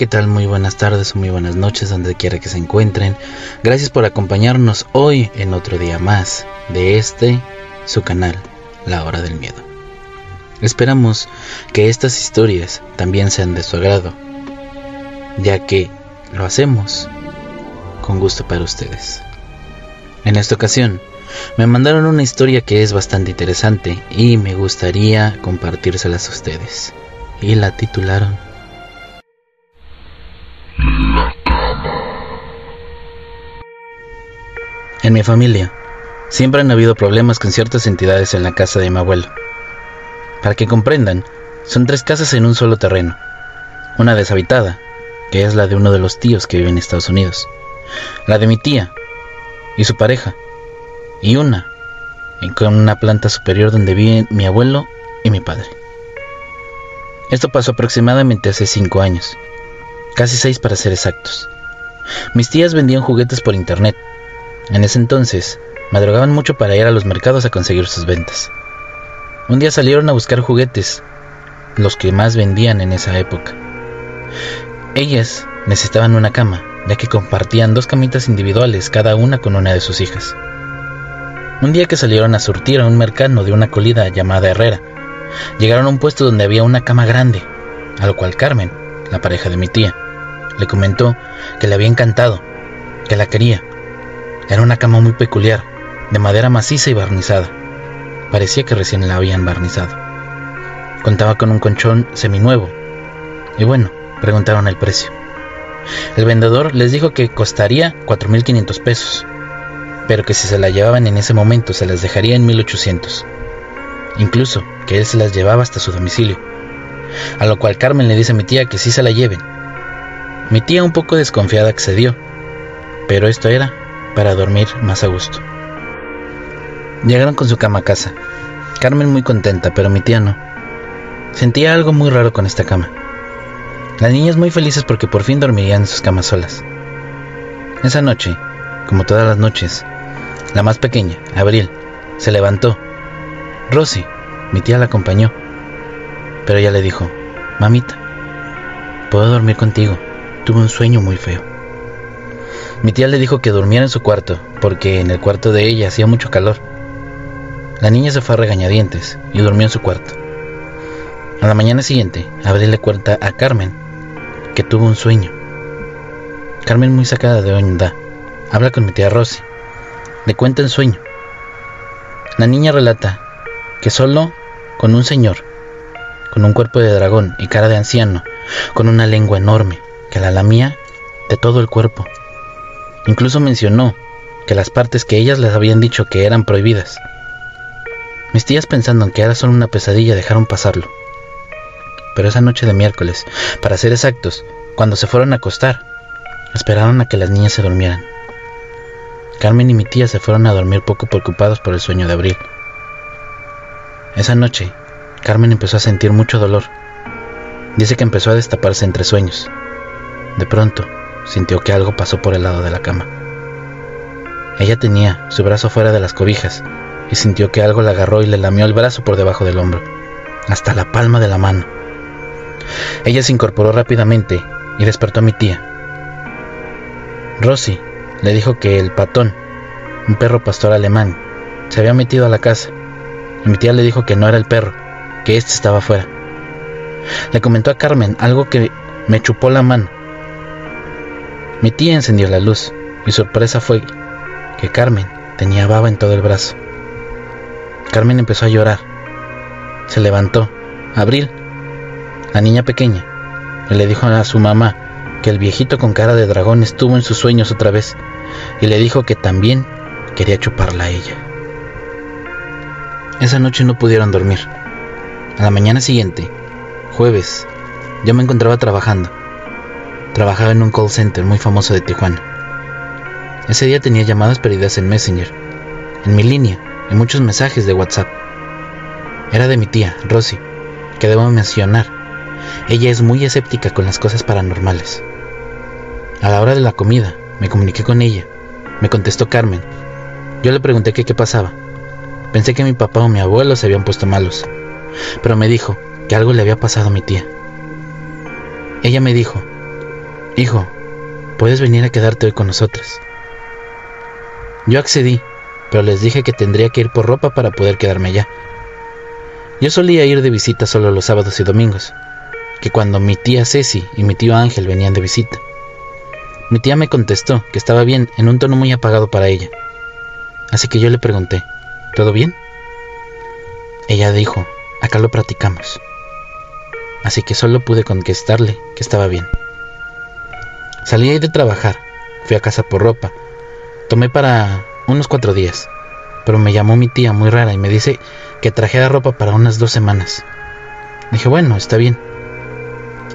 ¿qué tal? Muy buenas tardes o muy buenas noches, donde quiera que se encuentren. Gracias por acompañarnos hoy en otro día más de este, su canal, La Hora del Miedo. Esperamos que estas historias también sean de su agrado, ya que lo hacemos con gusto para ustedes. En esta ocasión, me mandaron una historia que es bastante interesante y me gustaría compartírselas a ustedes. Y la titularon En mi familia, siempre han habido problemas con ciertas entidades en la casa de mi abuelo. Para que comprendan, son tres casas en un solo terreno. Una deshabitada, que es la de uno de los tíos que vive en Estados Unidos. La de mi tía y su pareja. Y una, con una planta superior donde viven mi abuelo y mi padre. Esto pasó aproximadamente hace cinco años, casi seis para ser exactos. Mis tías vendían juguetes por internet en ese entonces, madrugaban mucho para ir a los mercados a conseguir sus ventas. Un día salieron a buscar juguetes, los que más vendían en esa época. Ellas necesitaban una cama, ya que compartían dos camitas individuales, cada una con una de sus hijas. Un día que salieron a surtir a un mercado de una colida llamada Herrera, llegaron a un puesto donde había una cama grande, a lo cual Carmen, la pareja de mi tía, le comentó que le había encantado, que la quería, era una cama muy peculiar, de madera maciza y barnizada. Parecía que recién la habían barnizado. Contaba con un colchón seminuevo. Y bueno, preguntaron el precio. El vendedor les dijo que costaría 4.500 pesos, pero que si se la llevaban en ese momento se las dejaría en 1.800. Incluso que él se las llevaba hasta su domicilio. A lo cual Carmen le dice a mi tía que sí se la lleven. Mi tía un poco desconfiada accedió, pero esto era para dormir más a gusto. Llegaron con su cama a casa. Carmen muy contenta, pero mi tía no. Sentía algo muy raro con esta cama. Las niñas muy felices porque por fin dormirían en sus camas solas. Esa noche, como todas las noches, la más pequeña, Abril, se levantó. Rosy, mi tía la acompañó, pero ella le dijo, Mamita, puedo dormir contigo. Tuve un sueño muy feo. Mi tía le dijo que durmiera en su cuarto, porque en el cuarto de ella hacía mucho calor. La niña se fue a regañadientes y durmió en su cuarto. A la mañana siguiente, Abril le cuenta a Carmen que tuvo un sueño. Carmen, muy sacada de onda, habla con mi tía Rosy. Le cuenta el sueño. La niña relata que solo con un señor, con un cuerpo de dragón y cara de anciano, con una lengua enorme, que la lamía de todo el cuerpo, Incluso mencionó que las partes que ellas les habían dicho que eran prohibidas. Mis tías pensando en que era solo una pesadilla dejaron pasarlo. Pero esa noche de miércoles, para ser exactos, cuando se fueron a acostar, esperaron a que las niñas se durmieran. Carmen y mi tía se fueron a dormir poco preocupados por el sueño de abril. Esa noche, Carmen empezó a sentir mucho dolor. Dice que empezó a destaparse entre sueños. De pronto, sintió que algo pasó por el lado de la cama. Ella tenía su brazo fuera de las cobijas y sintió que algo la agarró y le lamió el brazo por debajo del hombro, hasta la palma de la mano. Ella se incorporó rápidamente y despertó a mi tía. Rosy le dijo que el patón, un perro pastor alemán, se había metido a la casa mi tía le dijo que no era el perro, que éste estaba afuera. Le comentó a Carmen algo que me chupó la mano mi tía encendió la luz y sorpresa fue que Carmen tenía baba en todo el brazo. Carmen empezó a llorar. Se levantó. Abril, la niña pequeña, le dijo a su mamá que el viejito con cara de dragón estuvo en sus sueños otra vez y le dijo que también quería chuparla a ella. Esa noche no pudieron dormir. A la mañana siguiente, jueves, yo me encontraba trabajando. Trabajaba en un call center muy famoso de Tijuana. Ese día tenía llamadas perdidas en Messenger, en mi línea y muchos mensajes de WhatsApp. Era de mi tía, Rosy, que debo mencionar. Ella es muy escéptica con las cosas paranormales. A la hora de la comida, me comuniqué con ella. Me contestó Carmen. Yo le pregunté qué pasaba. Pensé que mi papá o mi abuelo se habían puesto malos, pero me dijo que algo le había pasado a mi tía. Ella me dijo Hijo, puedes venir a quedarte hoy con nosotros. Yo accedí, pero les dije que tendría que ir por ropa para poder quedarme allá. Yo solía ir de visita solo los sábados y domingos, que cuando mi tía Ceci y mi tío Ángel venían de visita. Mi tía me contestó que estaba bien en un tono muy apagado para ella. Así que yo le pregunté, ¿todo bien? Ella dijo, acá lo practicamos. Así que solo pude contestarle que estaba bien. Salí de trabajar, fui a casa por ropa, tomé para unos cuatro días, pero me llamó mi tía muy rara y me dice que trajera ropa para unas dos semanas. Dije, bueno, está bien.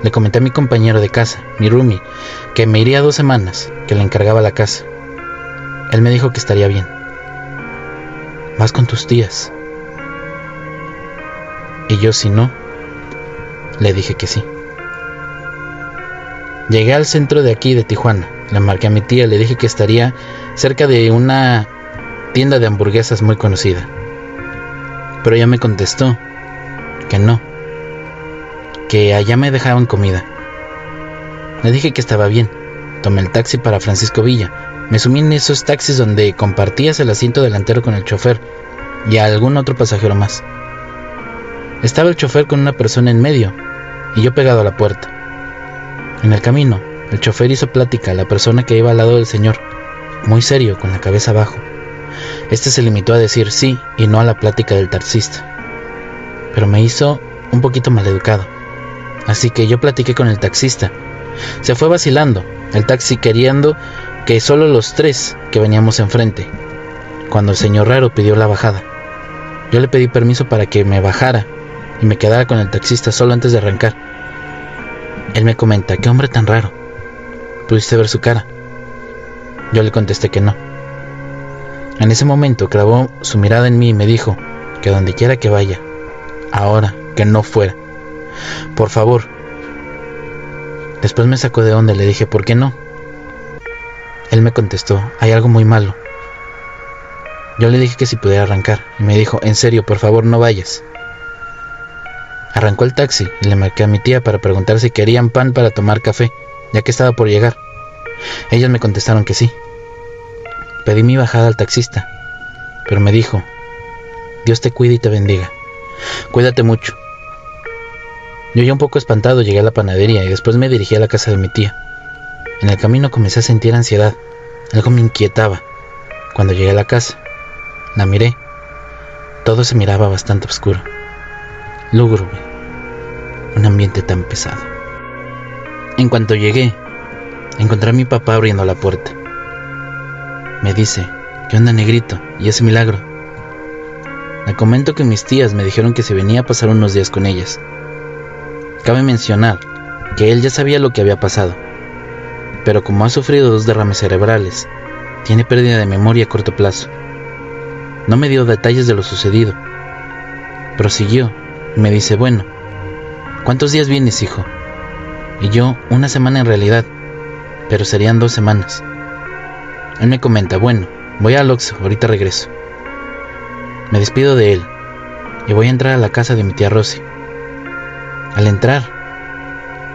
Le comenté a mi compañero de casa, mi roomie, que me iría dos semanas, que le encargaba la casa. Él me dijo que estaría bien. Vas con tus tías. Y yo si no, le dije que sí. Llegué al centro de aquí de Tijuana. Le marqué a mi tía, le dije que estaría cerca de una tienda de hamburguesas muy conocida. Pero ella me contestó que no, que allá me dejaban comida. Le dije que estaba bien. Tomé el taxi para Francisco Villa. Me sumí en esos taxis donde compartías el asiento delantero con el chofer y a algún otro pasajero más. Estaba el chofer con una persona en medio y yo pegado a la puerta. En el camino, el chofer hizo plática a la persona que iba al lado del señor, muy serio, con la cabeza abajo. Este se limitó a decir sí y no a la plática del taxista, pero me hizo un poquito maleducado. Así que yo platiqué con el taxista. Se fue vacilando, el taxi queriendo que solo los tres que veníamos enfrente, cuando el señor raro pidió la bajada. Yo le pedí permiso para que me bajara y me quedara con el taxista solo antes de arrancar. Él me comenta, qué hombre tan raro. ¿Pudiste ver su cara? Yo le contesté que no. En ese momento clavó su mirada en mí y me dijo que donde quiera que vaya, ahora que no fuera. Por favor. Después me sacó de onda y le dije, ¿por qué no? Él me contestó, hay algo muy malo. Yo le dije que si pudiera arrancar y me dijo, en serio, por favor, no vayas. Arrancó el taxi y le marqué a mi tía para preguntar si querían pan para tomar café, ya que estaba por llegar. Ellas me contestaron que sí. Pedí mi bajada al taxista, pero me dijo, Dios te cuide y te bendiga. Cuídate mucho. Yo ya un poco espantado llegué a la panadería y después me dirigí a la casa de mi tía. En el camino comencé a sentir ansiedad. Algo me inquietaba. Cuando llegué a la casa, la miré. Todo se miraba bastante oscuro. Lúgubre. Un ambiente tan pesado. En cuanto llegué, encontré a mi papá abriendo la puerta. Me dice, ¿qué onda negrito? ¿Y ese milagro? Le comento que mis tías me dijeron que se venía a pasar unos días con ellas. Cabe mencionar que él ya sabía lo que había pasado, pero como ha sufrido dos derrames cerebrales, tiene pérdida de memoria a corto plazo. No me dio detalles de lo sucedido. Prosiguió me dice, bueno, ¿cuántos días vienes, hijo? Y yo, una semana en realidad, pero serían dos semanas. Él me comenta, bueno, voy al Oxxo, ahorita regreso. Me despido de él y voy a entrar a la casa de mi tía Rosy. Al entrar,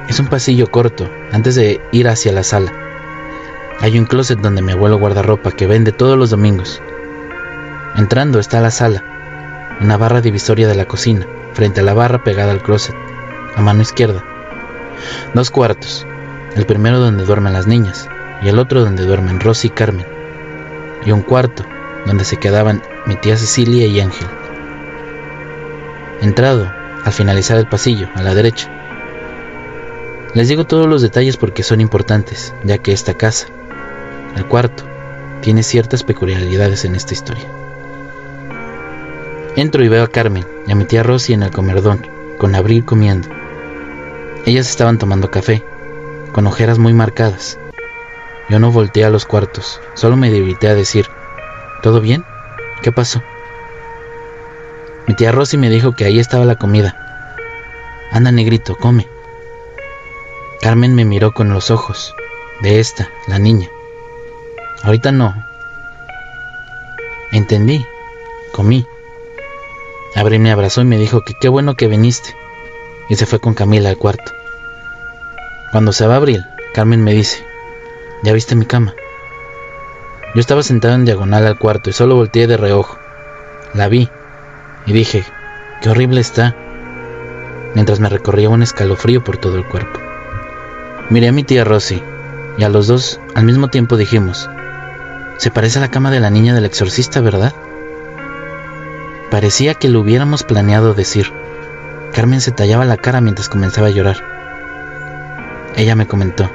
es un pasillo corto antes de ir hacia la sala. Hay un closet donde mi abuelo guarda ropa que vende todos los domingos. Entrando está la sala, una barra divisoria de la cocina, frente a la barra pegada al closet, a mano izquierda. Dos cuartos, el primero donde duermen las niñas y el otro donde duermen Rosy y Carmen, y un cuarto donde se quedaban mi tía Cecilia y Ángel. Entrado, al finalizar el pasillo, a la derecha. Les digo todos los detalles porque son importantes, ya que esta casa, el cuarto, tiene ciertas peculiaridades en esta historia. Entro y veo a Carmen y a mi tía Rosy en el comerdón, con Abril comiendo. Ellas estaban tomando café, con ojeras muy marcadas. Yo no volteé a los cuartos, solo me debilité a decir, ¿todo bien? ¿Qué pasó? Mi tía Rosy me dijo que ahí estaba la comida. Anda, negrito, come. Carmen me miró con los ojos de esta, la niña. Ahorita no. Entendí. Comí. Abril me abrazó y me dijo que qué bueno que viniste. Y se fue con Camila al cuarto. Cuando se va Abril, Carmen me dice, ¿ya viste mi cama? Yo estaba sentado en diagonal al cuarto y solo volteé de reojo. La vi y dije, qué horrible está, mientras me recorría un escalofrío por todo el cuerpo. Miré a mi tía Rosy y a los dos al mismo tiempo dijimos, se parece a la cama de la niña del exorcista, ¿verdad? Parecía que lo hubiéramos planeado decir. Carmen se tallaba la cara mientras comenzaba a llorar. Ella me comentó,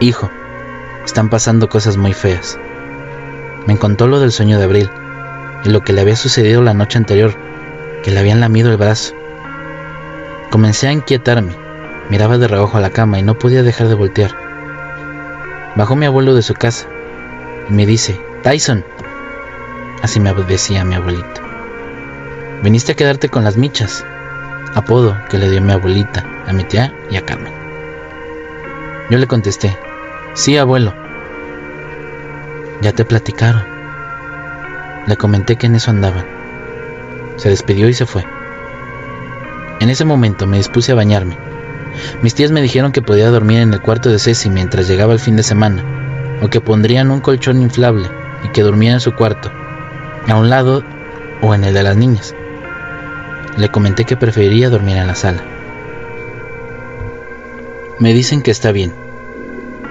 Hijo, están pasando cosas muy feas. Me contó lo del sueño de abril y lo que le había sucedido la noche anterior, que le habían lamido el brazo. Comencé a inquietarme, miraba de reojo a la cama y no podía dejar de voltear. Bajó mi abuelo de su casa y me dice, Tyson. Así me decía mi abuelito. Viniste a quedarte con las michas, apodo que le dio mi abuelita, a mi tía y a Carmen. Yo le contesté, sí abuelo. Ya te platicaron. Le comenté que en eso andaban. Se despidió y se fue. En ese momento me dispuse a bañarme. Mis tías me dijeron que podía dormir en el cuarto de Ceci mientras llegaba el fin de semana, o que pondrían un colchón inflable y que durmiera en su cuarto, a un lado o en el de las niñas. Le comenté que preferiría dormir en la sala. Me dicen que está bien.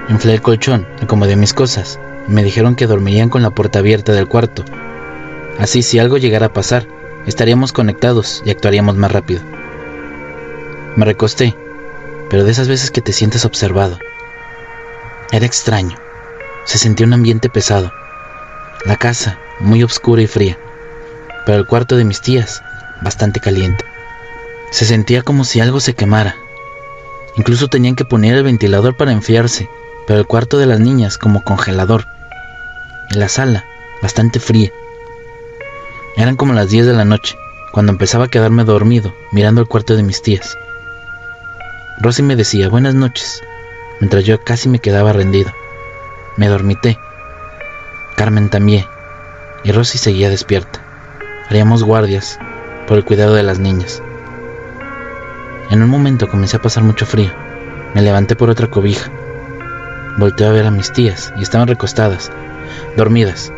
Inflé el colchón, acomodé mis cosas. Me dijeron que dormirían con la puerta abierta del cuarto. Así si algo llegara a pasar, estaríamos conectados y actuaríamos más rápido. Me recosté, pero de esas veces que te sientes observado. Era extraño. Se sentía un ambiente pesado. La casa, muy oscura y fría, pero el cuarto de mis tías, bastante caliente. Se sentía como si algo se quemara. Incluso tenían que poner el ventilador para enfriarse, pero el cuarto de las niñas como congelador. Y la sala, bastante fría. Eran como las 10 de la noche, cuando empezaba a quedarme dormido mirando el cuarto de mis tías. Rosy me decía buenas noches, mientras yo casi me quedaba rendido. Me dormité. Carmen también, y Rosy seguía despierta. Haríamos guardias por el cuidado de las niñas. En un momento comencé a pasar mucho frío. Me levanté por otra cobija. Volteé a ver a mis tías y estaban recostadas, dormidas.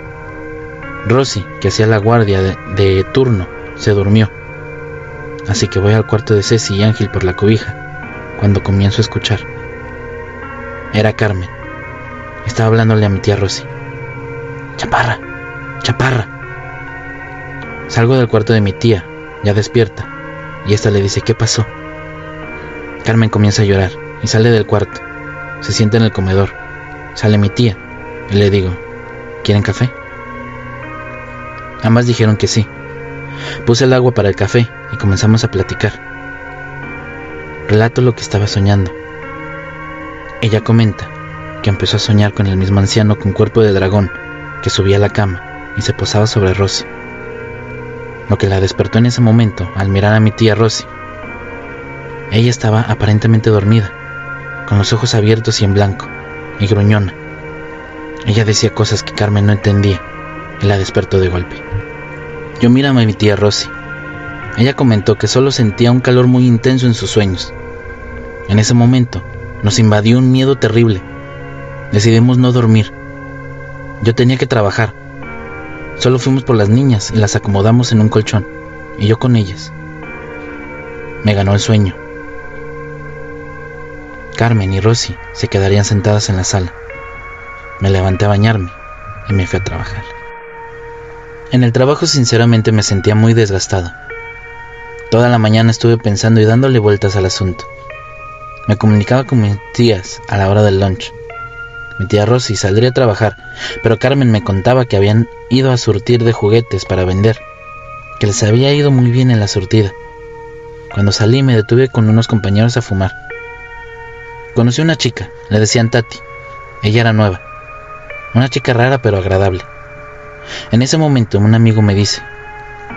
Rosy, que hacía la guardia de, de turno, se durmió. Así que voy al cuarto de Ceci y Ángel por la cobija, cuando comienzo a escuchar. Era Carmen. Estaba hablándole a mi tía Rosy. Chaparra, chaparra. Salgo del cuarto de mi tía, ya despierta, y esta le dice, ¿qué pasó? Carmen comienza a llorar y sale del cuarto. Se sienta en el comedor. Sale mi tía y le digo, ¿quieren café? Ambas dijeron que sí. Puse el agua para el café y comenzamos a platicar. Relato lo que estaba soñando. Ella comenta que empezó a soñar con el mismo anciano con cuerpo de dragón que subía a la cama y se posaba sobre Rosy. Lo que la despertó en ese momento al mirar a mi tía Rosy. Ella estaba aparentemente dormida, con los ojos abiertos y en blanco, y gruñona. Ella decía cosas que Carmen no entendía y la despertó de golpe. Yo miraba a mi tía Rosy. Ella comentó que solo sentía un calor muy intenso en sus sueños. En ese momento nos invadió un miedo terrible. Decidimos no dormir. Yo tenía que trabajar Solo fuimos por las niñas y las acomodamos en un colchón, y yo con ellas. Me ganó el sueño. Carmen y Rosy se quedarían sentadas en la sala. Me levanté a bañarme y me fui a trabajar. En el trabajo sinceramente me sentía muy desgastado. Toda la mañana estuve pensando y dándole vueltas al asunto. Me comunicaba con mis tías a la hora del lunch mi tía Rosy saldría a trabajar, pero Carmen me contaba que habían ido a surtir de juguetes para vender, que les había ido muy bien en la surtida. Cuando salí me detuve con unos compañeros a fumar. Conocí a una chica, le decían Tati. Ella era nueva, una chica rara pero agradable. En ese momento un amigo me dice,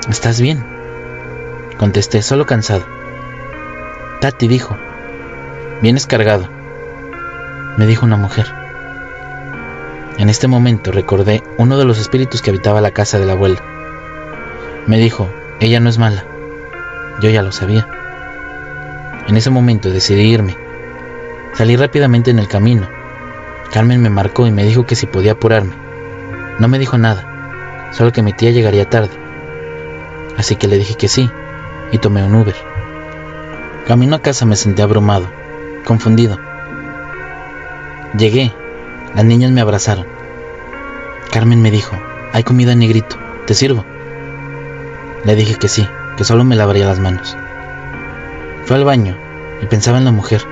¿estás bien? Contesté, solo cansado. Tati dijo, vienes cargado. Me dijo una mujer. En este momento recordé uno de los espíritus que habitaba la casa de la abuela. Me dijo, ella no es mala. Yo ya lo sabía. En ese momento decidí irme. Salí rápidamente en el camino. Carmen me marcó y me dijo que si podía apurarme. No me dijo nada, solo que mi tía llegaría tarde. Así que le dije que sí y tomé un Uber. Camino a casa me sentí abrumado, confundido. Llegué, las niñas me abrazaron. Carmen me dijo, hay comida negrito, ¿te sirvo? Le dije que sí, que solo me lavaría las manos. Fue al baño y pensaba en la mujer.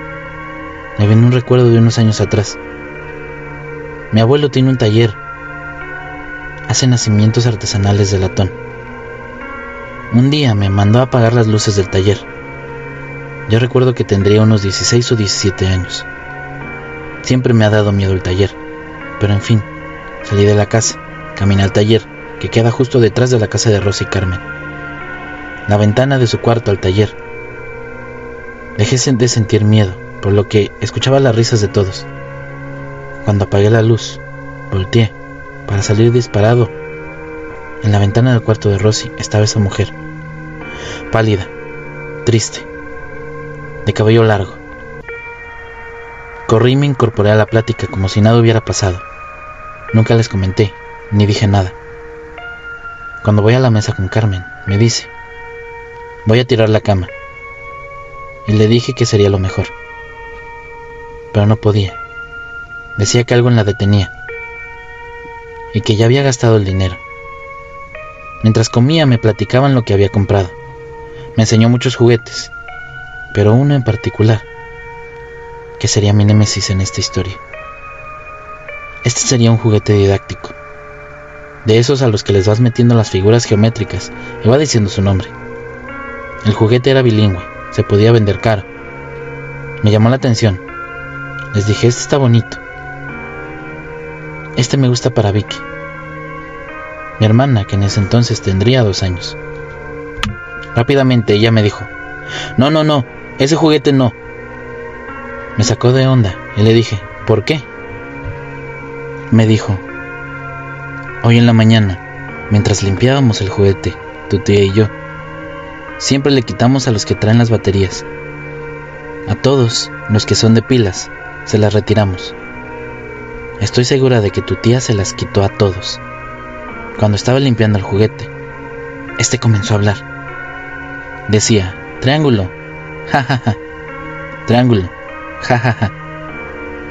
Me vino un recuerdo de unos años atrás. Mi abuelo tiene un taller. Hace nacimientos artesanales de latón. Un día me mandó a apagar las luces del taller. Yo recuerdo que tendría unos 16 o 17 años. Siempre me ha dado miedo el taller, pero en fin, salí de la casa, caminé al taller, que queda justo detrás de la casa de Rosa y Carmen. La ventana de su cuarto al taller. Dejé de sentir miedo, por lo que escuchaba las risas de todos. Cuando apagué la luz, volteé para salir disparado. En la ventana del cuarto de Rosy estaba esa mujer, pálida, triste, de cabello largo. Corrí y me incorporé a la plática como si nada hubiera pasado. Nunca les comenté, ni dije nada. Cuando voy a la mesa con Carmen, me dice, voy a tirar la cama. Y le dije que sería lo mejor. Pero no podía. Decía que algo en la detenía. Y que ya había gastado el dinero. Mientras comía me platicaban lo que había comprado. Me enseñó muchos juguetes, pero uno en particular, que sería mi némesis en esta historia. Este sería un juguete didáctico, de esos a los que les vas metiendo las figuras geométricas y va diciendo su nombre. El juguete era bilingüe, se podía vender caro. Me llamó la atención. Les dije, este está bonito. Este me gusta para Vicky. Mi hermana, que en ese entonces tendría dos años. Rápidamente ella me dijo, no, no, no, ese juguete no. Me sacó de onda y le dije, ¿por qué? Me dijo, hoy en la mañana, mientras limpiábamos el juguete, tu tía y yo, siempre le quitamos a los que traen las baterías. A todos los que son de pilas, se las retiramos. Estoy segura de que tu tía se las quitó a todos. Cuando estaba limpiando el juguete, este comenzó a hablar. Decía, triángulo, jajaja, ja, ja. triángulo, jajaja. Ja,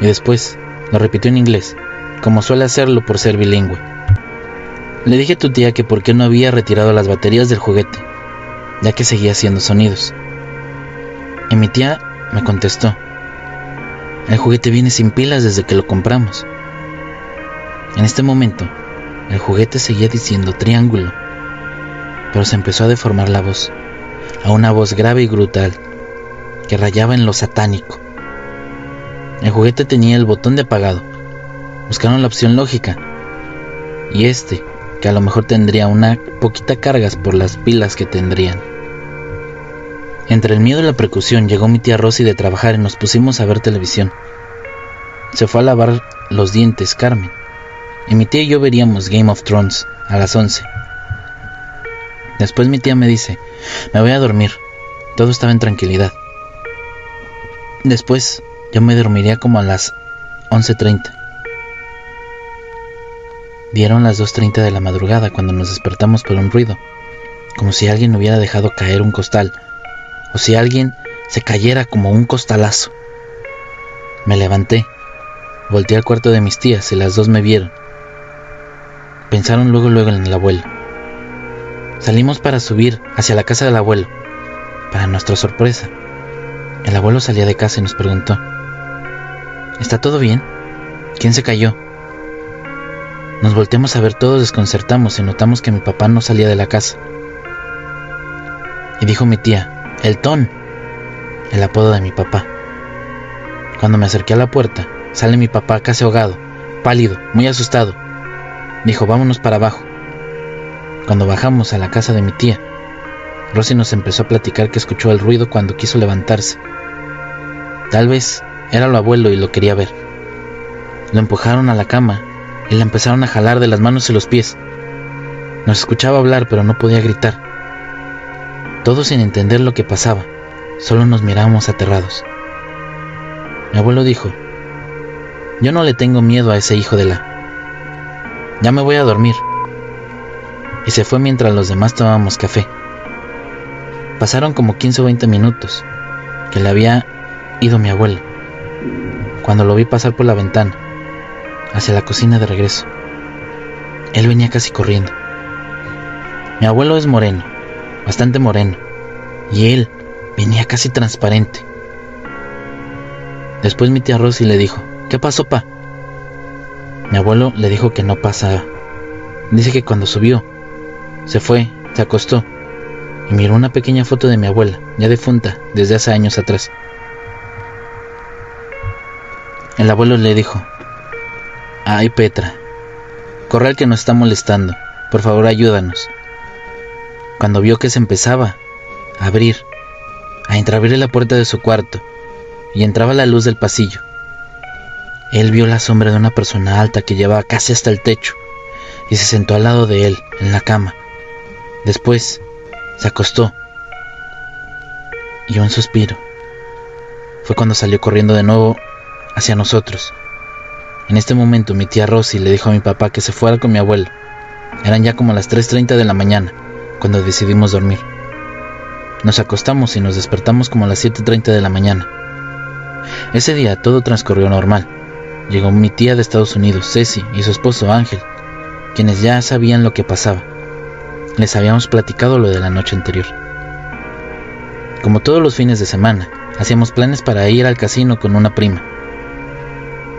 y después lo repitió en inglés, como suele hacerlo por ser bilingüe. Le dije a tu tía que por qué no había retirado las baterías del juguete, ya que seguía haciendo sonidos. Y mi tía me contestó, el juguete viene sin pilas desde que lo compramos. En este momento, el juguete seguía diciendo triángulo, pero se empezó a deformar la voz, a una voz grave y brutal, que rayaba en lo satánico. El juguete tenía el botón de apagado. Buscaron la opción lógica. Y este, que a lo mejor tendría una poquita cargas por las pilas que tendrían. Entre el miedo y la precaución llegó mi tía Rosy de trabajar y nos pusimos a ver televisión. Se fue a lavar los dientes Carmen, y mi tía y yo veríamos Game of Thrones a las 11. Después mi tía me dice, me voy a dormir. Todo estaba en tranquilidad. Después yo me dormiría como a las 11.30. Dieron las 2.30 de la madrugada cuando nos despertamos por un ruido, como si alguien hubiera dejado caer un costal o si alguien se cayera como un costalazo. Me levanté, volteé al cuarto de mis tías y las dos me vieron. Pensaron luego luego en el abuelo. Salimos para subir hacia la casa del abuelo. Para nuestra sorpresa, el abuelo salía de casa y nos preguntó, ¿Está todo bien? ¿Quién se cayó? Nos volteamos a ver todos desconcertamos y notamos que mi papá no salía de la casa. Y dijo mi tía, el Ton, el apodo de mi papá. Cuando me acerqué a la puerta, sale mi papá casi ahogado, pálido, muy asustado. Dijo, vámonos para abajo. Cuando bajamos a la casa de mi tía, Rosy nos empezó a platicar que escuchó el ruido cuando quiso levantarse. Tal vez era lo abuelo y lo quería ver. Lo empujaron a la cama y la empezaron a jalar de las manos y los pies. Nos escuchaba hablar, pero no podía gritar. Todos sin entender lo que pasaba, solo nos mirábamos aterrados. Mi abuelo dijo, yo no le tengo miedo a ese hijo de la... Ya me voy a dormir. Y se fue mientras los demás tomábamos café. Pasaron como 15 o 20 minutos que le había ido mi abuelo, cuando lo vi pasar por la ventana, hacia la cocina de regreso. Él venía casi corriendo. Mi abuelo es moreno, bastante moreno, y él venía casi transparente. Después mi tía Rosy le dijo, ¿qué pasó, pa? Mi abuelo le dijo que no pasaba. Dice que cuando subió, se fue, se acostó y miró una pequeña foto de mi abuela, ya defunta, desde hace años atrás. El abuelo le dijo, ay Petra, corral que nos está molestando, por favor ayúdanos. Cuando vio que se empezaba a abrir, a entreabrir la puerta de su cuarto, y entraba la luz del pasillo, él vio la sombra de una persona alta que llevaba casi hasta el techo, y se sentó al lado de él, en la cama. Después, se acostó y un suspiro. Fue cuando salió corriendo de nuevo hacia nosotros. En este momento mi tía Rosy le dijo a mi papá que se fuera con mi abuelo. Eran ya como las 3.30 de la mañana cuando decidimos dormir. Nos acostamos y nos despertamos como a las 7.30 de la mañana. Ese día todo transcurrió normal. Llegó mi tía de Estados Unidos, Ceci, y su esposo Ángel, quienes ya sabían lo que pasaba. Les habíamos platicado lo de la noche anterior. Como todos los fines de semana, hacíamos planes para ir al casino con una prima.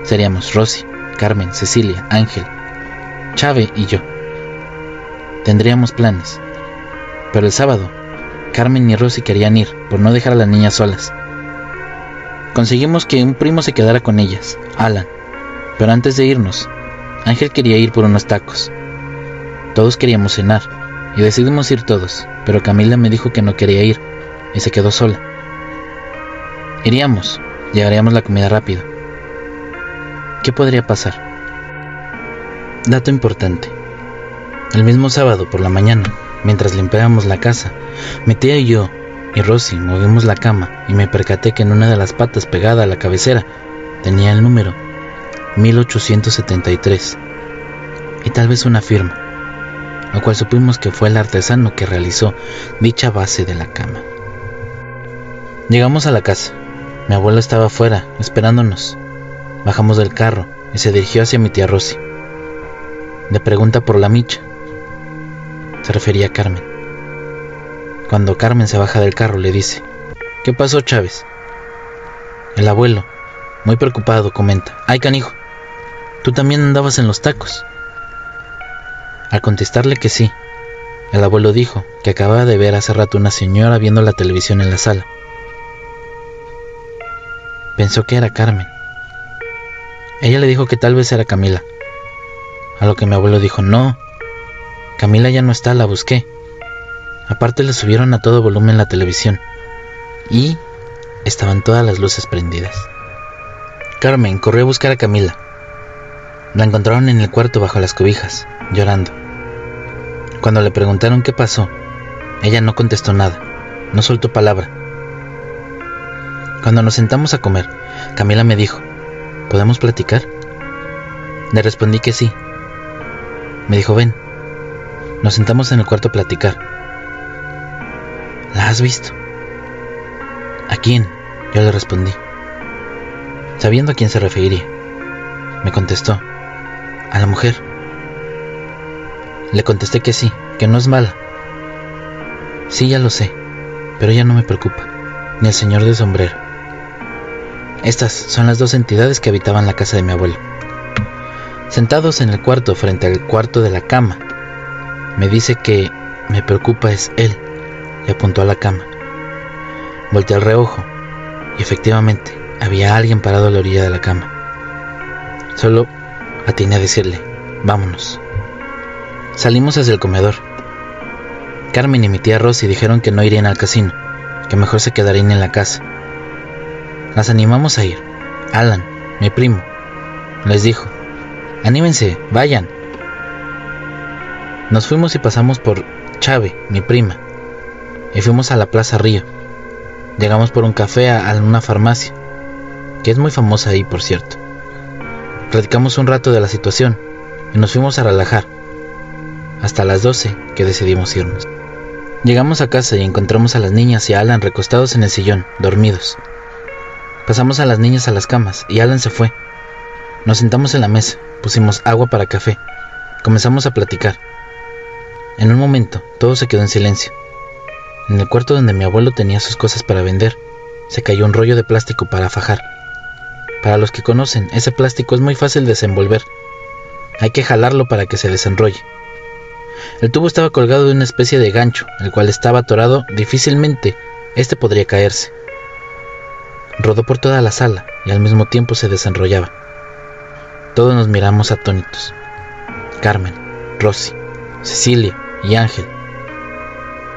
Seríamos Rosy, Carmen, Cecilia, Ángel, Chave y yo. Tendríamos planes. Pero el sábado, Carmen y Rosy querían ir por no dejar a las niñas solas. Conseguimos que un primo se quedara con ellas, Alan. Pero antes de irnos, Ángel quería ir por unos tacos. Todos queríamos cenar y decidimos ir todos, pero Camila me dijo que no quería ir y se quedó sola. Iríamos, llevaríamos la comida rápido. ¿Qué podría pasar? Dato importante. El mismo sábado por la mañana, mientras limpiábamos la casa, mi tía y yo y Rosy movimos la cama y me percaté que en una de las patas pegada a la cabecera tenía el número 1873 y tal vez una firma lo cual supimos que fue el artesano que realizó dicha base de la cama. Llegamos a la casa. Mi abuela estaba afuera, esperándonos. Bajamos del carro y se dirigió hacia mi tía Rosy. Le pregunta por la micha. Se refería a Carmen. Cuando Carmen se baja del carro le dice, ¿qué pasó Chávez? El abuelo, muy preocupado, comenta, ay canijo, tú también andabas en los tacos. Al contestarle que sí, el abuelo dijo que acababa de ver hace rato una señora viendo la televisión en la sala. Pensó que era Carmen. Ella le dijo que tal vez era Camila. A lo que mi abuelo dijo, no, Camila ya no está, la busqué. Aparte le subieron a todo volumen la televisión y estaban todas las luces prendidas. Carmen corrió a buscar a Camila. La encontraron en el cuarto bajo las cobijas, llorando. Cuando le preguntaron qué pasó, ella no contestó nada, no soltó palabra. Cuando nos sentamos a comer, Camila me dijo, ¿podemos platicar? Le respondí que sí. Me dijo, ven. Nos sentamos en el cuarto a platicar. ¿La has visto? ¿A quién? Yo le respondí. Sabiendo a quién se referiría. Me contestó, a la mujer. Le contesté que sí, que no es mala. Sí, ya lo sé, pero ella no me preocupa, ni el señor de sombrero. Estas son las dos entidades que habitaban la casa de mi abuelo. Sentados en el cuarto frente al cuarto de la cama, me dice que me preocupa es él, y apuntó a la cama. Volteé al reojo, y efectivamente había alguien parado a la orilla de la cama. Solo atiné a decirle, vámonos. Salimos hacia el comedor. Carmen y mi tía Rosy dijeron que no irían al casino, que mejor se quedarían en la casa. Las animamos a ir. Alan, mi primo, les dijo, anímense, vayan. Nos fuimos y pasamos por Chave, mi prima, y fuimos a la Plaza Río. Llegamos por un café a, una farmacia, que es muy famosa ahí, por cierto. Platicamos un rato de la situación y nos fuimos a relajar, hasta las 12 que decidimos irnos. Llegamos a casa y encontramos a las niñas y a Alan recostados en el sillón, dormidos. Pasamos a las niñas a las camas y Alan se fue. Nos sentamos en la mesa, pusimos agua para café, comenzamos a platicar. En un momento, todo se quedó en silencio. En el cuarto donde mi abuelo tenía sus cosas para vender, se cayó un rollo de plástico para fajar. Para los que conocen, ese plástico es muy fácil de desenvolver. Hay que jalarlo para que se desenrolle. El tubo estaba colgado de una especie de gancho, el cual estaba atorado difícilmente, este podría caerse. Rodó por toda la sala y al mismo tiempo se desenrollaba. Todos nos miramos atónitos. Carmen, Rosy, Cecilia y Ángel.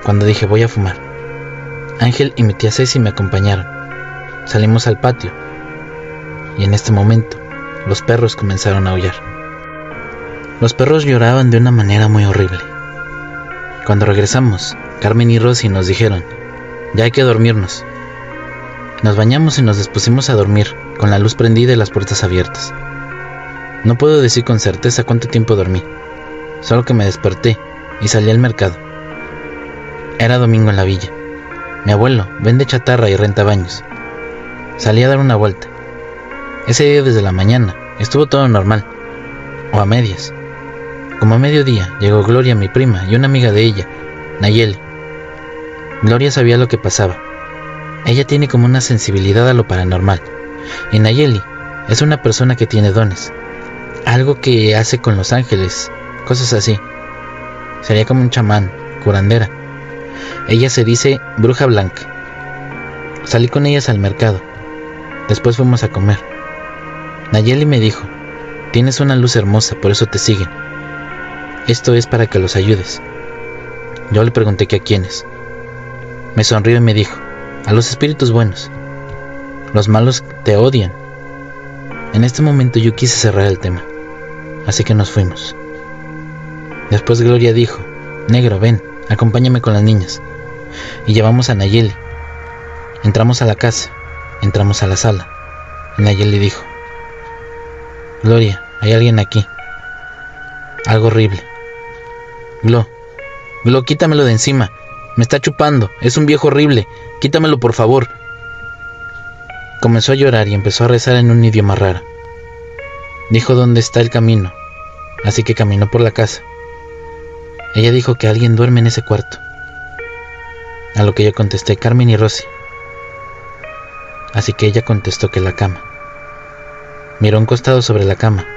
Cuando dije voy a fumar, Ángel y mi tía Ceci me acompañaron. Salimos al patio y en este momento los perros comenzaron a aullar. Los perros lloraban de una manera muy horrible. Cuando regresamos, Carmen y Rosy nos dijeron, ya hay que dormirnos. Nos bañamos y nos dispusimos a dormir, con la luz prendida y las puertas abiertas. No puedo decir con certeza cuánto tiempo dormí, solo que me desperté y salí al mercado. Era domingo en la villa. Mi abuelo vende chatarra y renta baños. Salí a dar una vuelta. Ese día desde la mañana estuvo todo normal, o a medias. Como a mediodía llegó Gloria, mi prima, y una amiga de ella, Nayeli. Gloria sabía lo que pasaba. Ella tiene como una sensibilidad a lo paranormal. Y Nayeli es una persona que tiene dones. Algo que hace con los ángeles, cosas así. Sería como un chamán, curandera. Ella se dice bruja blanca. Salí con ellas al mercado. Después fuimos a comer. Nayeli me dijo, tienes una luz hermosa, por eso te siguen. Esto es para que los ayudes. Yo le pregunté que a quiénes. Me sonrió y me dijo, a los espíritus buenos. Los malos te odian. En este momento yo quise cerrar el tema, así que nos fuimos. Después Gloria dijo, Negro, ven, acompáñame con las niñas. Y llevamos a Nayeli. Entramos a la casa, entramos a la sala. Nayeli dijo, Gloria, hay alguien aquí. Algo horrible. Glo, Glo, quítamelo de encima. Me está chupando. Es un viejo horrible. Quítamelo, por favor. Comenzó a llorar y empezó a rezar en un idioma raro. Dijo dónde está el camino, así que caminó por la casa. Ella dijo que alguien duerme en ese cuarto. A lo que yo contesté Carmen y Rosy. Así que ella contestó que la cama. Miró un costado sobre la cama,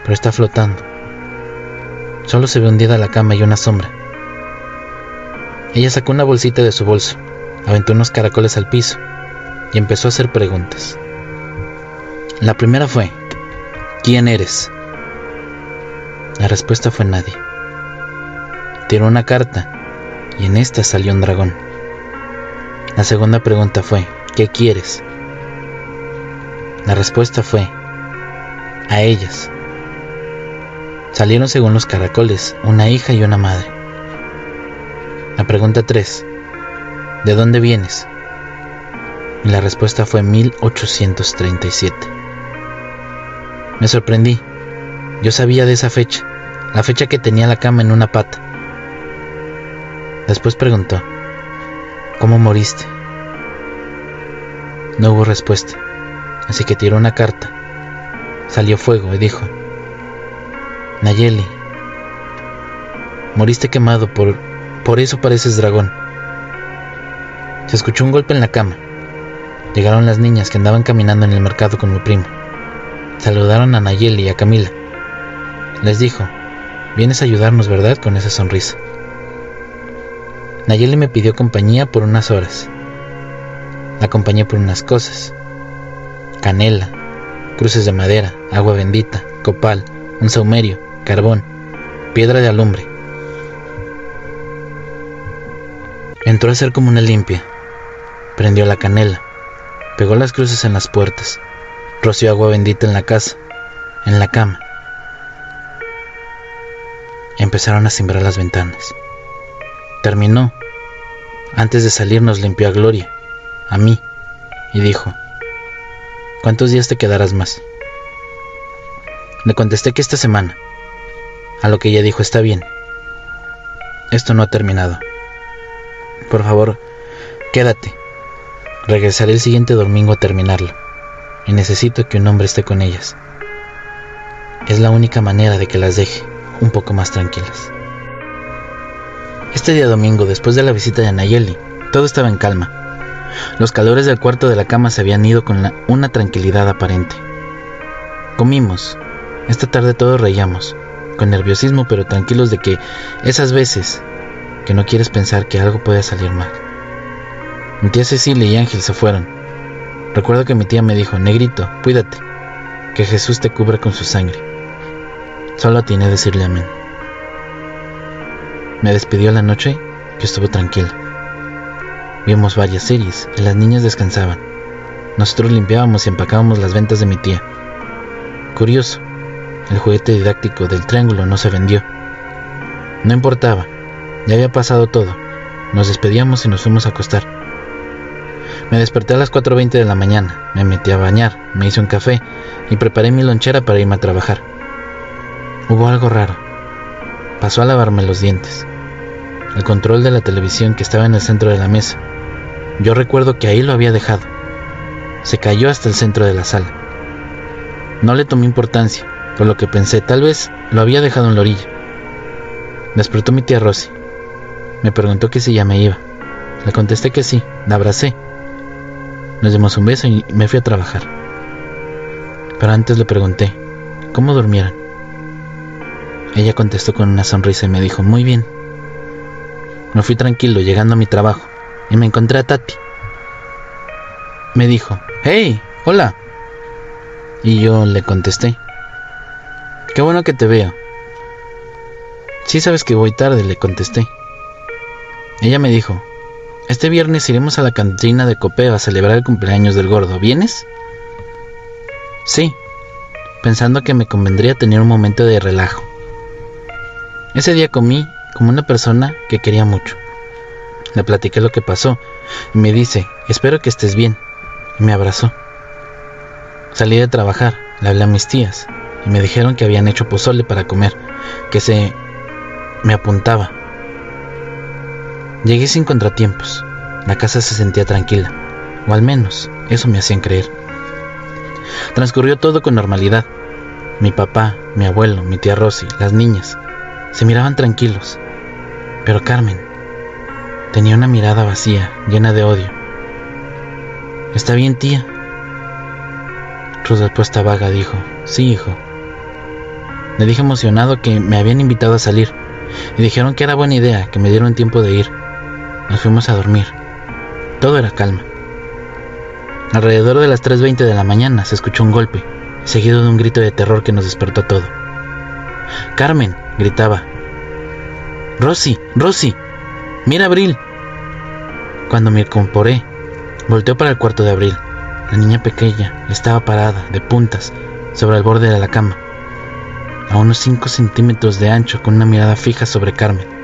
pero está flotando. Solo se ve hundida la cama y una sombra. Ella sacó una bolsita de su bolso, aventó unos caracoles al piso y empezó a hacer preguntas. La primera fue, ¿quién eres? La respuesta fue nadie. Tiró una carta y en esta salió un dragón. La segunda pregunta fue, ¿qué quieres? La respuesta fue, a ellas. Salieron según los caracoles una hija y una madre. La pregunta 3. ¿De dónde vienes? Y la respuesta fue 1837. Me sorprendí. Yo sabía de esa fecha, la fecha que tenía la cama en una pata. Después preguntó, ¿cómo moriste? No hubo respuesta, así que tiró una carta. Salió fuego y dijo, Nayeli, moriste quemado, por, por eso pareces dragón. Se escuchó un golpe en la cama. Llegaron las niñas que andaban caminando en el mercado con mi primo. Saludaron a Nayeli y a Camila. Les dijo, vienes a ayudarnos, ¿verdad? Con esa sonrisa. Nayeli me pidió compañía por unas horas. La acompañé por unas cosas. Canela, cruces de madera, agua bendita, copal, un saumerio, carbón, piedra de alumbre. Entró a hacer como una limpia. Prendió la canela. Pegó las cruces en las puertas. Roció agua bendita en la casa, en la cama. Empezaron a simbrar las ventanas. Terminó. Antes de salir nos limpió a Gloria, a mí, y dijo, ¿cuántos días te quedarás más? Le contesté que esta semana, a lo que ella dijo, está bien, esto no ha terminado. Por favor, quédate. Regresaré el siguiente domingo a terminarlo, y necesito que un hombre esté con ellas. Es la única manera de que las deje un poco más tranquilas. Este día domingo, después de la visita de Nayeli, todo estaba en calma. Los calores del cuarto de la cama se habían ido con una tranquilidad aparente. Comimos. Esta tarde todos reíamos, con nerviosismo pero tranquilos de que esas veces que no quieres pensar que algo puede salir mal. Mi tía Cecilia y Ángel se fueron. Recuerdo que mi tía me dijo, negrito, cuídate, que Jesús te cubra con su sangre. Solo atiné a decirle amén. Me despidió la noche que estuvo tranquila. Vimos varias series y las niñas descansaban. Nosotros limpiábamos y empacábamos las ventas de mi tía. Curioso, el juguete didáctico del triángulo no se vendió. No importaba, ya había pasado todo. Nos despedíamos y nos fuimos a acostar. Me desperté a las 4.20 de la mañana, me metí a bañar, me hice un café y preparé mi lonchera para irme a trabajar. Hubo algo raro. Pasó a lavarme los dientes. El control de la televisión que estaba en el centro de la mesa. Yo recuerdo que ahí lo había dejado. Se cayó hasta el centro de la sala. No le tomé importancia, por lo que pensé, tal vez lo había dejado en la orilla. Despertó mi tía Rosy. Me preguntó que si ya me iba. Le contesté que sí, la abracé. Nos dimos un beso y me fui a trabajar. Pero antes le pregunté, ¿cómo durmieron? Ella contestó con una sonrisa y me dijo, muy bien. Me fui tranquilo llegando a mi trabajo y me encontré a Tati. Me dijo, hey, hola. Y yo le contesté, Qué bueno que te veo. Sí sabes que voy tarde, le contesté. Ella me dijo, este viernes iremos a la cantina de Copeo a celebrar el cumpleaños del gordo. ¿Vienes? Sí, pensando que me convendría tener un momento de relajo. Ese día comí como una persona que quería mucho. Le platiqué lo que pasó y me dice, espero que estés bien. Y me abrazó. Salí de trabajar, le hablé a mis tías y me dijeron que habían hecho pozole para comer, que se me apuntaba. Llegué sin contratiempos. La casa se sentía tranquila, o al menos eso me hacían creer. Transcurrió todo con normalidad. Mi papá, mi abuelo, mi tía Rosy, las niñas, se miraban tranquilos. Pero Carmen tenía una mirada vacía, llena de odio. ¿Está bien, tía? Su respuesta vaga dijo, sí, hijo, le dije emocionado que me habían invitado a salir y dijeron que era buena idea, que me dieron tiempo de ir. Nos fuimos a dormir. Todo era calma. Alrededor de las 3.20 de la mañana se escuchó un golpe, seguido de un grito de terror que nos despertó todo. Carmen, gritaba. Rosy, Rosy, mira Abril. Cuando me incorporé, volteó para el cuarto de Abril. La niña pequeña estaba parada, de puntas, sobre el borde de la cama a unos 5 centímetros de ancho con una mirada fija sobre Carmen.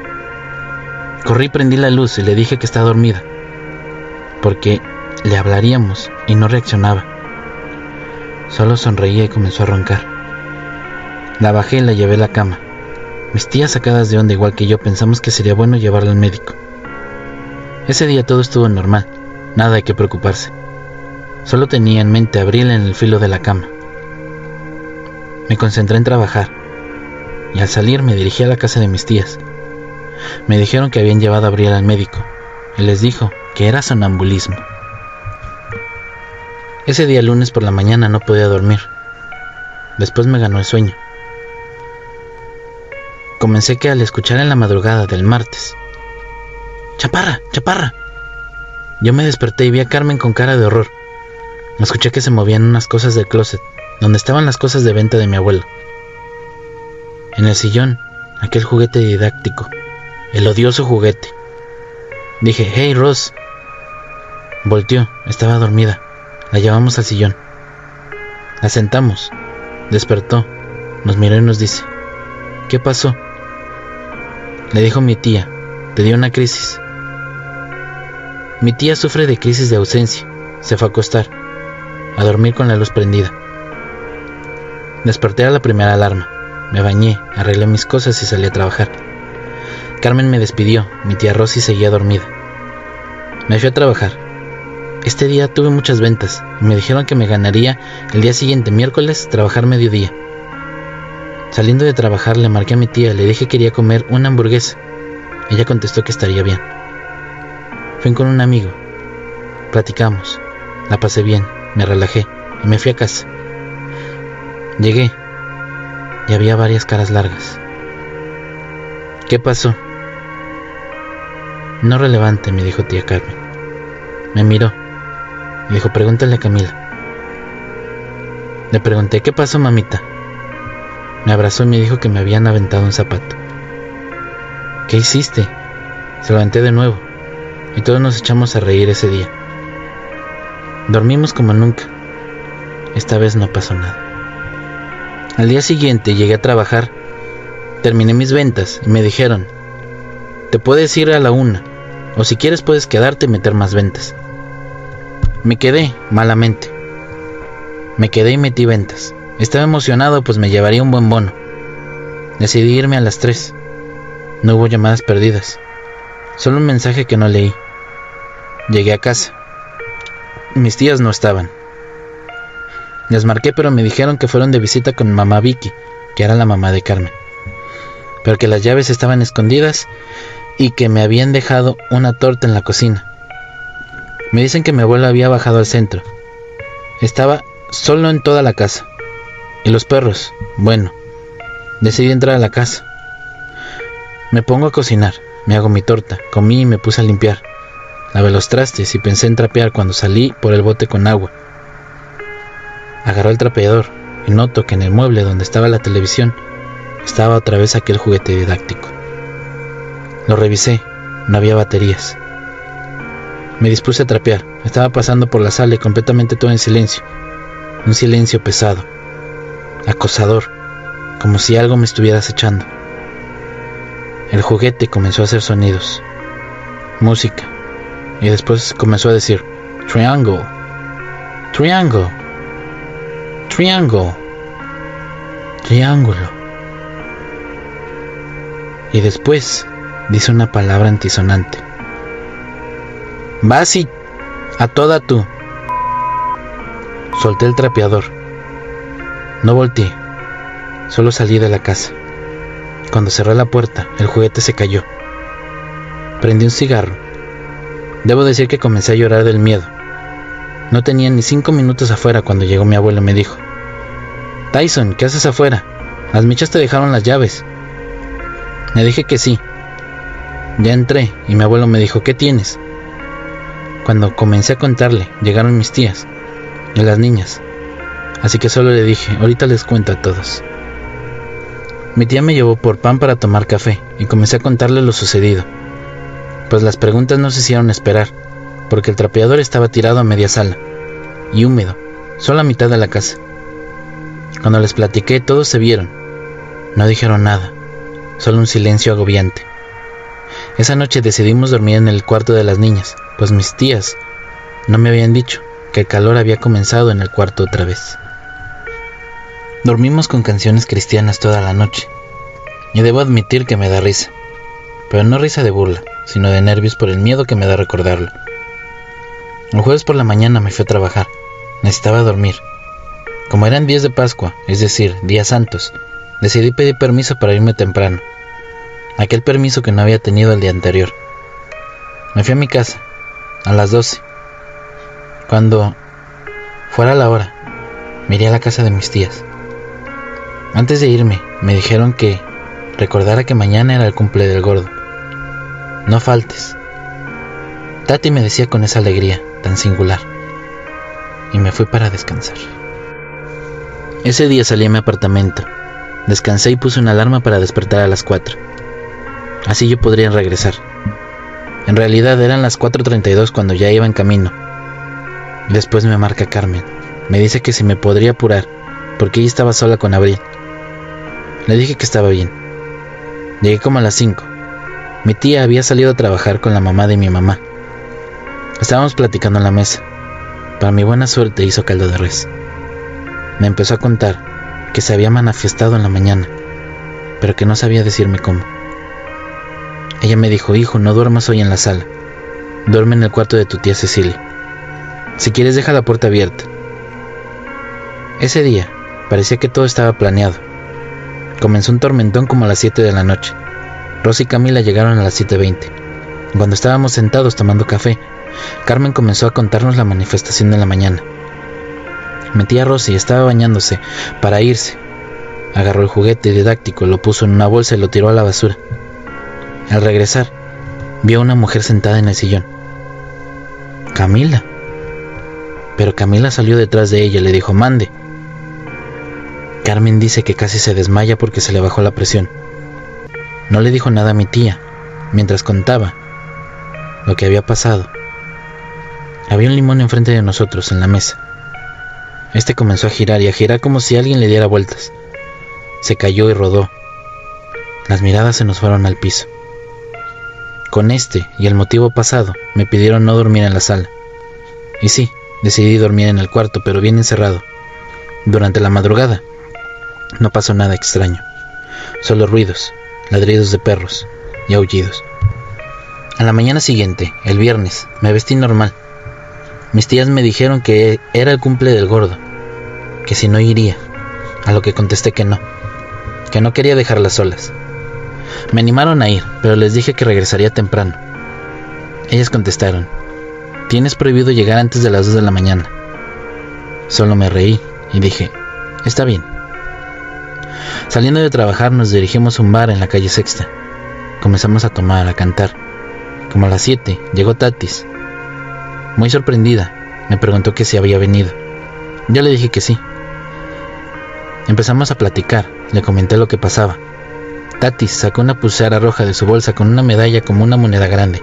Corrí, prendí la luz y le dije que estaba dormida, porque le hablaríamos y no reaccionaba. Solo sonreía y comenzó a roncar. La bajé y la llevé a la cama. Mis tías sacadas de onda igual que yo pensamos que sería bueno llevarla al médico. Ese día todo estuvo normal, nada hay que preocuparse. Solo tenía en mente abrirla en el filo de la cama. Me concentré en trabajar y al salir me dirigí a la casa de mis tías. Me dijeron que habían llevado a Abril al médico y les dijo que era sonambulismo. Ese día lunes por la mañana no podía dormir. Después me ganó el sueño. Comencé que al escuchar en la madrugada del martes, ¡Chaparra! ¡Chaparra! Yo me desperté y vi a Carmen con cara de horror. Escuché que se movían unas cosas del closet donde estaban las cosas de venta de mi abuelo. En el sillón, aquel juguete didáctico, el odioso juguete. Dije, hey Ross. Volteó, estaba dormida. La llevamos al sillón. La sentamos. Despertó, nos miró y nos dice, ¿qué pasó? Le dijo mi tía, te dio una crisis. Mi tía sufre de crisis de ausencia. Se fue a acostar. a dormir con la luz prendida. Desperté a la primera alarma, me bañé, arreglé mis cosas y salí a trabajar. Carmen me despidió, mi tía Rosy seguía dormida. Me fui a trabajar. Este día tuve muchas ventas y me dijeron que me ganaría el día siguiente, miércoles, trabajar mediodía. Saliendo de trabajar le marqué a mi tía, le dije que quería comer una hamburguesa. Ella contestó que estaría bien. Fui con un amigo. Platicamos. La pasé bien, me relajé y me fui a casa. Llegué y había varias caras largas. ¿Qué pasó? No relevante, me dijo tía Carmen. Me miró y dijo, pregúntale a Camila. Le pregunté, ¿qué pasó, mamita? Me abrazó y me dijo que me habían aventado un zapato. ¿Qué hiciste? Se lo aventé de nuevo y todos nos echamos a reír ese día. Dormimos como nunca. Esta vez no pasó nada. Al día siguiente llegué a trabajar, terminé mis ventas y me dijeron, te puedes ir a la una, o si quieres puedes quedarte y meter más ventas. Me quedé, malamente. Me quedé y metí ventas. Estaba emocionado pues me llevaría un buen bono. Decidí irme a las tres. No hubo llamadas perdidas. Solo un mensaje que no leí. Llegué a casa. Mis tías no estaban. Les marqué, pero me dijeron que fueron de visita con mamá Vicky, que era la mamá de Carmen. Pero que las llaves estaban escondidas y que me habían dejado una torta en la cocina. Me dicen que mi abuela había bajado al centro. Estaba solo en toda la casa. Y los perros, bueno, decidí entrar a la casa. Me pongo a cocinar, me hago mi torta, comí y me puse a limpiar. Lavé los trastes y pensé en trapear cuando salí por el bote con agua. Agarró el trapeador y noto que en el mueble donde estaba la televisión estaba otra vez aquel juguete didáctico. Lo revisé, no había baterías. Me dispuse a trapear, estaba pasando por la sala y completamente todo en silencio. Un silencio pesado, acosador, como si algo me estuviera acechando. El juguete comenzó a hacer sonidos, música, y después comenzó a decir, Triangle, Triangle. Triángulo. Triángulo. Y después dice una palabra antisonante. Vas y a toda tú. Solté el trapeador. No volteé. Solo salí de la casa. Cuando cerré la puerta, el juguete se cayó. Prendí un cigarro. Debo decir que comencé a llorar del miedo. No tenía ni cinco minutos afuera cuando llegó mi abuelo y me dijo, Tyson, ¿qué haces afuera? Las michas te dejaron las llaves. Le dije que sí. Ya entré y mi abuelo me dijo, ¿qué tienes? Cuando comencé a contarle, llegaron mis tías y las niñas. Así que solo le dije, ahorita les cuento a todos. Mi tía me llevó por pan para tomar café y comencé a contarle lo sucedido. Pues las preguntas no se hicieron esperar porque el trapeador estaba tirado a media sala y húmedo, solo a mitad de la casa. Cuando les platiqué, todos se vieron. No dijeron nada, solo un silencio agobiante. Esa noche decidimos dormir en el cuarto de las niñas, pues mis tías no me habían dicho que el calor había comenzado en el cuarto otra vez. Dormimos con canciones cristianas toda la noche, y debo admitir que me da risa, pero no risa de burla, sino de nervios por el miedo que me da recordarlo. El jueves por la mañana me fui a trabajar. Necesitaba dormir. Como eran días de Pascua, es decir, días santos, decidí pedir permiso para irme temprano. Aquel permiso que no había tenido el día anterior. Me fui a mi casa, a las 12. Cuando fuera la hora, miré a la casa de mis tías. Antes de irme, me dijeron que recordara que mañana era el cumple del gordo. No faltes. Tati me decía con esa alegría, tan singular, y me fui para descansar. Ese día salí a mi apartamento, descansé y puse una alarma para despertar a las 4. Así yo podría regresar. En realidad eran las 4.32 cuando ya iba en camino. Después me marca Carmen. Me dice que si me podría apurar, porque ella estaba sola con Abril. Le dije que estaba bien. Llegué como a las 5. Mi tía había salido a trabajar con la mamá de mi mamá. Estábamos platicando en la mesa. Para mi buena suerte hizo caldo de res. Me empezó a contar que se había manifestado en la mañana, pero que no sabía decirme cómo. Ella me dijo, hijo, no duermas hoy en la sala. Duerme en el cuarto de tu tía Cecilia. Si quieres deja la puerta abierta. Ese día parecía que todo estaba planeado. Comenzó un tormentón como a las 7 de la noche. Rosy y Camila llegaron a las 7.20. Cuando estábamos sentados tomando café, Carmen comenzó a contarnos la manifestación de la mañana. Mi tía Rosy estaba bañándose para irse. Agarró el juguete didáctico, lo puso en una bolsa y lo tiró a la basura. Al regresar, vio a una mujer sentada en el sillón. Camila. Pero Camila salió detrás de ella y le dijo, mande. Carmen dice que casi se desmaya porque se le bajó la presión. No le dijo nada a mi tía, mientras contaba lo que había pasado. Había un limón enfrente de nosotros, en la mesa. Este comenzó a girar y a girar como si alguien le diera vueltas. Se cayó y rodó. Las miradas se nos fueron al piso. Con este y el motivo pasado, me pidieron no dormir en la sala. Y sí, decidí dormir en el cuarto, pero bien encerrado. Durante la madrugada, no pasó nada extraño. Solo ruidos, ladridos de perros y aullidos. A la mañana siguiente, el viernes, me vestí normal. Mis tías me dijeron que era el cumple del gordo, que si no iría, a lo que contesté que no, que no quería dejarlas solas. Me animaron a ir, pero les dije que regresaría temprano. Ellas contestaron, tienes prohibido llegar antes de las 2 de la mañana. Solo me reí y dije, está bien. Saliendo de trabajar nos dirigimos a un bar en la calle Sexta. Comenzamos a tomar, a cantar. Como a las 7 llegó Tatis. Muy sorprendida, me preguntó que si había venido. Yo le dije que sí. Empezamos a platicar, le comenté lo que pasaba. Tatis sacó una pulsera roja de su bolsa con una medalla como una moneda grande.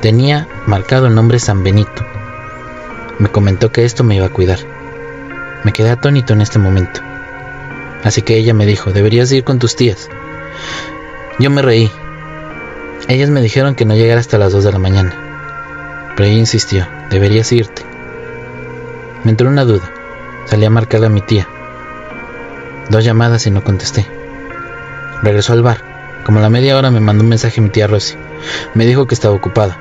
Tenía marcado el nombre San Benito. Me comentó que esto me iba a cuidar. Me quedé atónito en este momento. Así que ella me dijo, deberías ir con tus tías. Yo me reí. Ellas me dijeron que no llegara hasta las 2 de la mañana. Pero ella insistió, deberías irte. Me entró una duda. Salí a marcarle a mi tía. Dos llamadas y no contesté. Regresó al bar. Como a la media hora me mandó un mensaje mi tía Rosy. Me dijo que estaba ocupada.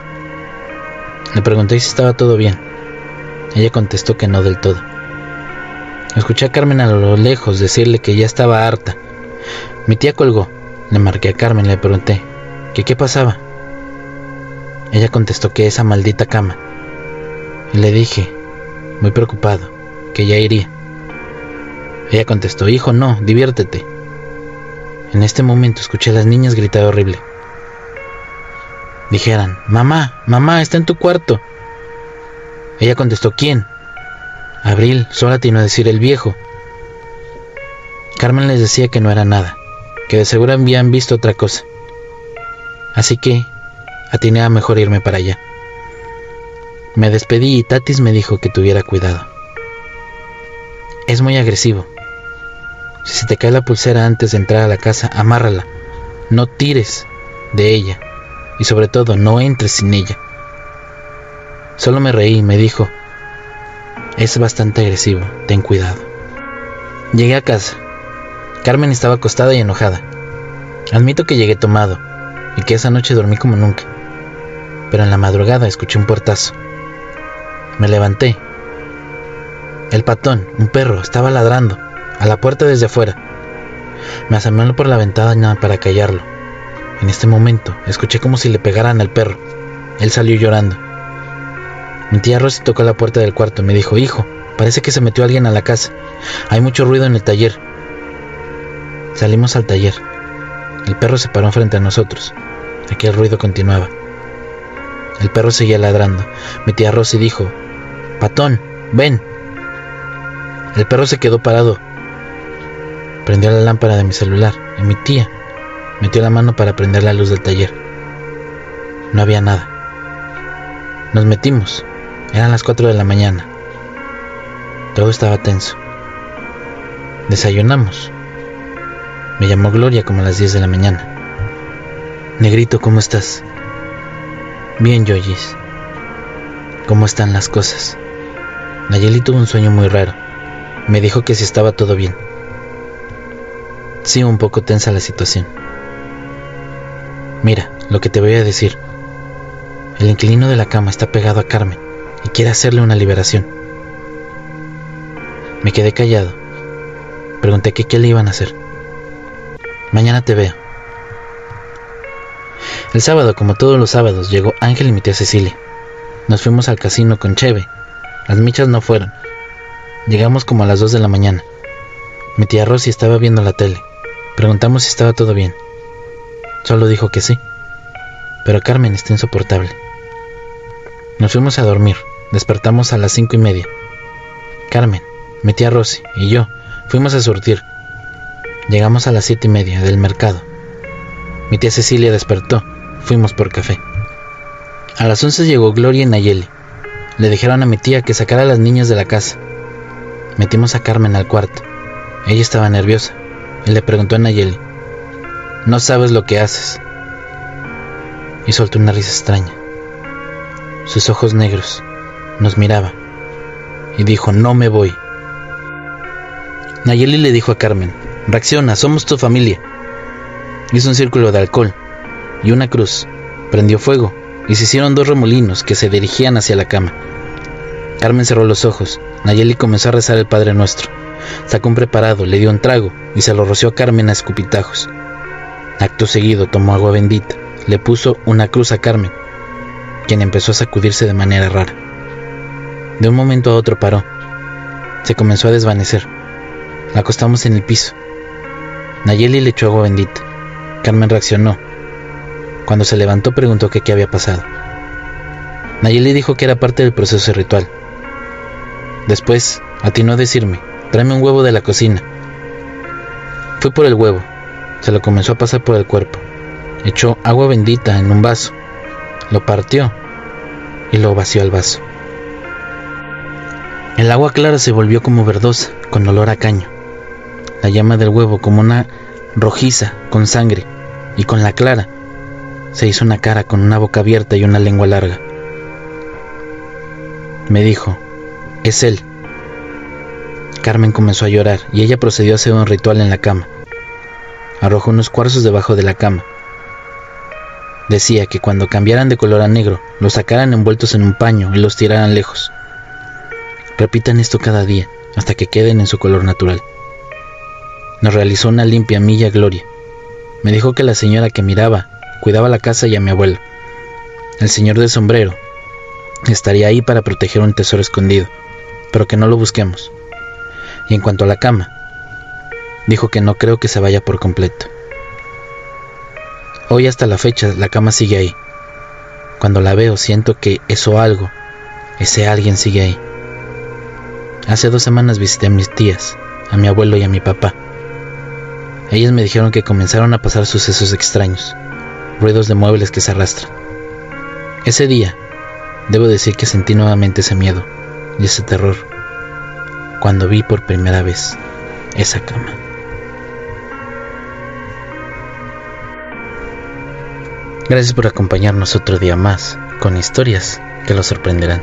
Le pregunté si estaba todo bien. Ella contestó que no del todo. Escuché a Carmen a lo lejos decirle que ya estaba harta. Mi tía colgó. Le marqué a Carmen y le pregunté qué pasaba. Ella contestó que esa maldita cama. Y le dije, muy preocupado, que ya iría. Ella contestó, hijo, no, diviértete. En este momento escuché a las niñas gritar horrible. Dijeran, mamá, mamá, está en tu cuarto. Ella contestó, ¿quién? Abril solo atinó a decir el viejo. Carmen les decía que no era nada, que de seguro habían visto otra cosa. Así que atiné a mejor irme para allá. Me despedí y Tatis me dijo que tuviera cuidado. Es muy agresivo. Si se te cae la pulsera antes de entrar a la casa, amárrala. No tires de ella. Y sobre todo, no entres sin ella. Solo me reí y me dijo, es bastante agresivo, ten cuidado. Llegué a casa. Carmen estaba acostada y enojada. Admito que llegué tomado y que esa noche dormí como nunca. Pero en la madrugada escuché un portazo. Me levanté. El patón, un perro, estaba ladrando a la puerta desde afuera. Me asomé por la ventana para callarlo. En este momento escuché como si le pegaran al perro. Él salió llorando. Mi tía Rosy tocó la puerta del cuarto y me dijo, hijo, parece que se metió alguien a la casa. Hay mucho ruido en el taller. Salimos al taller. El perro se paró frente a nosotros. Aquel ruido continuaba. El perro seguía ladrando. Mi tía Rosy dijo, Patón, ven. El perro se quedó parado. Prendió la lámpara de mi celular y mi tía metió la mano para prender la luz del taller. No había nada. Nos metimos. Eran las 4 de la mañana. Todo estaba tenso. Desayunamos. Me llamó Gloria como a las 10 de la mañana. Negrito, ¿cómo estás? Bien, Yoyis. ¿Cómo están las cosas? Nayeli tuvo un sueño muy raro. Me dijo que si estaba todo bien. Sí, un poco tensa la situación. Mira, lo que te voy a decir. El inquilino de la cama está pegado a Carmen y quiere hacerle una liberación. Me quedé callado. Pregunté que qué le iban a hacer. Mañana te veo. El sábado, como todos los sábados, llegó Ángel y mi tía Cecilia. Nos fuimos al casino con Cheve. Las michas no fueron. Llegamos como a las 2 de la mañana. Mi tía Rosy estaba viendo la tele. Preguntamos si estaba todo bien. Solo dijo que sí. Pero Carmen está insoportable. Nos fuimos a dormir. Despertamos a las cinco y media. Carmen, mi tía Rosy y yo fuimos a surtir. Llegamos a las siete y media del mercado. Mi tía Cecilia despertó. Fuimos por café. A las once llegó Gloria y Nayeli. Le dijeron a mi tía que sacara a las niñas de la casa. Metimos a Carmen al cuarto. Ella estaba nerviosa le preguntó a Nayeli, no sabes lo que haces. Y soltó una risa extraña. Sus ojos negros nos miraba y dijo, no me voy. Nayeli le dijo a Carmen, reacciona, somos tu familia. Hizo un círculo de alcohol y una cruz, prendió fuego y se hicieron dos remolinos que se dirigían hacia la cama. Carmen cerró los ojos, Nayeli comenzó a rezar el Padre Nuestro. Sacó un preparado, le dio un trago y se lo roció a Carmen a escupitajos. Acto seguido tomó agua bendita, le puso una cruz a Carmen, quien empezó a sacudirse de manera rara. De un momento a otro paró. Se comenzó a desvanecer. La acostamos en el piso. Nayeli le echó agua bendita. Carmen reaccionó. Cuando se levantó preguntó qué había pasado. Nayeli dijo que era parte del proceso ritual. Después atinó a decirme, tráeme un huevo de la cocina. Fui por el huevo, se lo comenzó a pasar por el cuerpo. Echó agua bendita en un vaso, lo partió y lo vació al vaso. El agua clara se volvió como verdosa, con olor a caño. La llama del huevo como una rojiza, con sangre, y con la clara se hizo una cara con una boca abierta y una lengua larga. Me dijo, es él. Carmen comenzó a llorar y ella procedió a hacer un ritual en la cama. Arrojó unos cuarzos debajo de la cama. Decía que cuando cambiaran de color a negro, los sacaran envueltos en un paño y los tiraran lejos. Repitan esto cada día, hasta que queden en su color natural. Nos realizó una limpia milla gloria. Me dijo que la señora que miraba cuidaba la casa y a mi abuelo. El señor del sombrero estaría ahí para proteger un tesoro escondido, pero que no lo busquemos. Y en cuanto a la cama, dijo que no creo que se vaya por completo. Hoy hasta la fecha la cama sigue ahí. Cuando la veo siento que eso algo, ese alguien sigue ahí. Hace dos semanas visité a mis tías, a mi abuelo y a mi papá. Ellas me dijeron que comenzaron a pasar sucesos extraños, ruidos de muebles que se arrastran. Ese día, debo decir que sentí nuevamente ese miedo y ese terror cuando vi por primera vez esa cama. Gracias por acompañarnos otro día más con historias que los sorprenderán.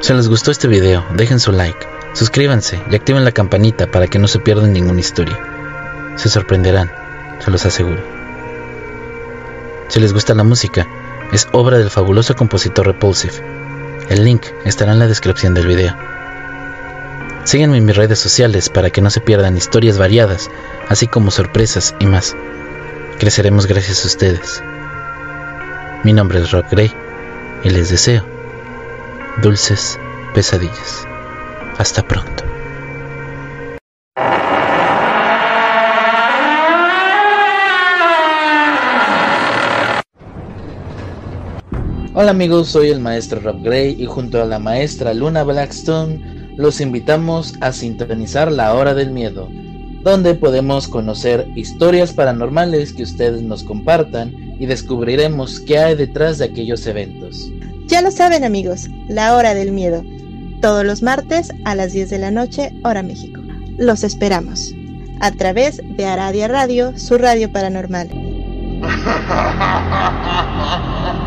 Si les gustó este video, dejen su like, suscríbanse y activen la campanita para que no se pierdan ninguna historia. Se sorprenderán, se los aseguro. Si les gusta la música, es obra del fabuloso compositor Repulsive. El link estará en la descripción del video. Síguenme en mis redes sociales para que no se pierdan historias variadas, así como sorpresas y más. Creceremos gracias a ustedes. Mi nombre es Rob Gray y les deseo dulces pesadillas. Hasta pronto. Hola amigos, soy el maestro Rob Gray y junto a la maestra Luna Blackstone los invitamos a sintonizar la hora del miedo donde podemos conocer historias paranormales que ustedes nos compartan y descubriremos qué hay detrás de aquellos eventos. Ya lo saben amigos, la hora del miedo, todos los martes a las 10 de la noche, hora México. Los esperamos a través de Aradia Radio, su radio paranormal.